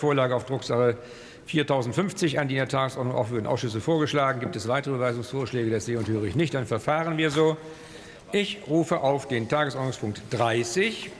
Vorlage auf Drucksache 4050 an die in der Tagesordnung aufführenden Ausschüsse vorgeschlagen. Gibt es weitere Überweisungsvorschläge? Das sehe und höre ich nicht. Dann verfahren wir so. Ich rufe auf den Tagesordnungspunkt 30